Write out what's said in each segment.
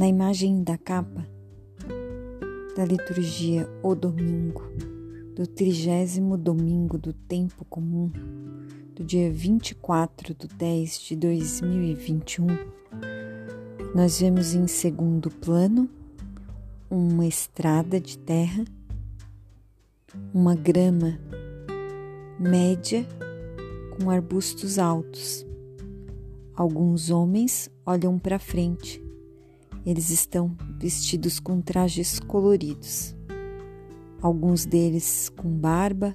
Na imagem da capa da liturgia O Domingo, do trigésimo domingo do tempo comum, do dia 24 de 10 de 2021, nós vemos em segundo plano uma estrada de terra, uma grama média com arbustos altos. Alguns homens olham para frente. Eles estão vestidos com trajes coloridos. Alguns deles com barba,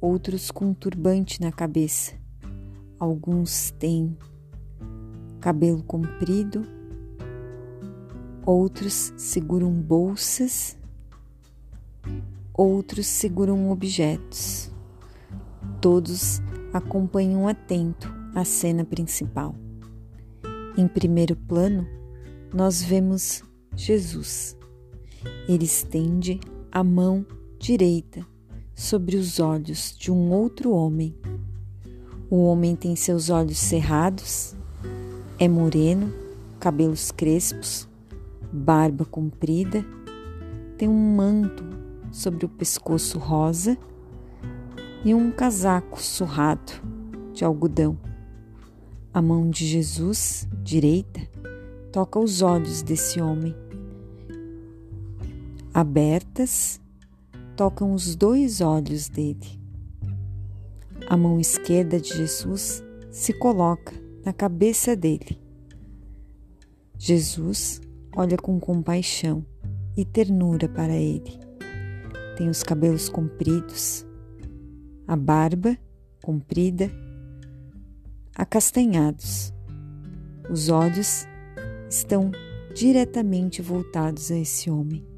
outros com turbante na cabeça. Alguns têm cabelo comprido, outros seguram bolsas, outros seguram objetos. Todos acompanham atento a cena principal. Em primeiro plano, nós vemos Jesus. Ele estende a mão direita sobre os olhos de um outro homem. O homem tem seus olhos cerrados, é moreno, cabelos crespos, barba comprida, tem um manto sobre o pescoço rosa e um casaco surrado de algodão. A mão de Jesus, direita, toca os olhos desse homem. Abertas, tocam os dois olhos dele. A mão esquerda de Jesus se coloca na cabeça dele. Jesus olha com compaixão e ternura para ele. Tem os cabelos compridos, a barba comprida, acastanhados. Os olhos estão diretamente voltados a esse homem.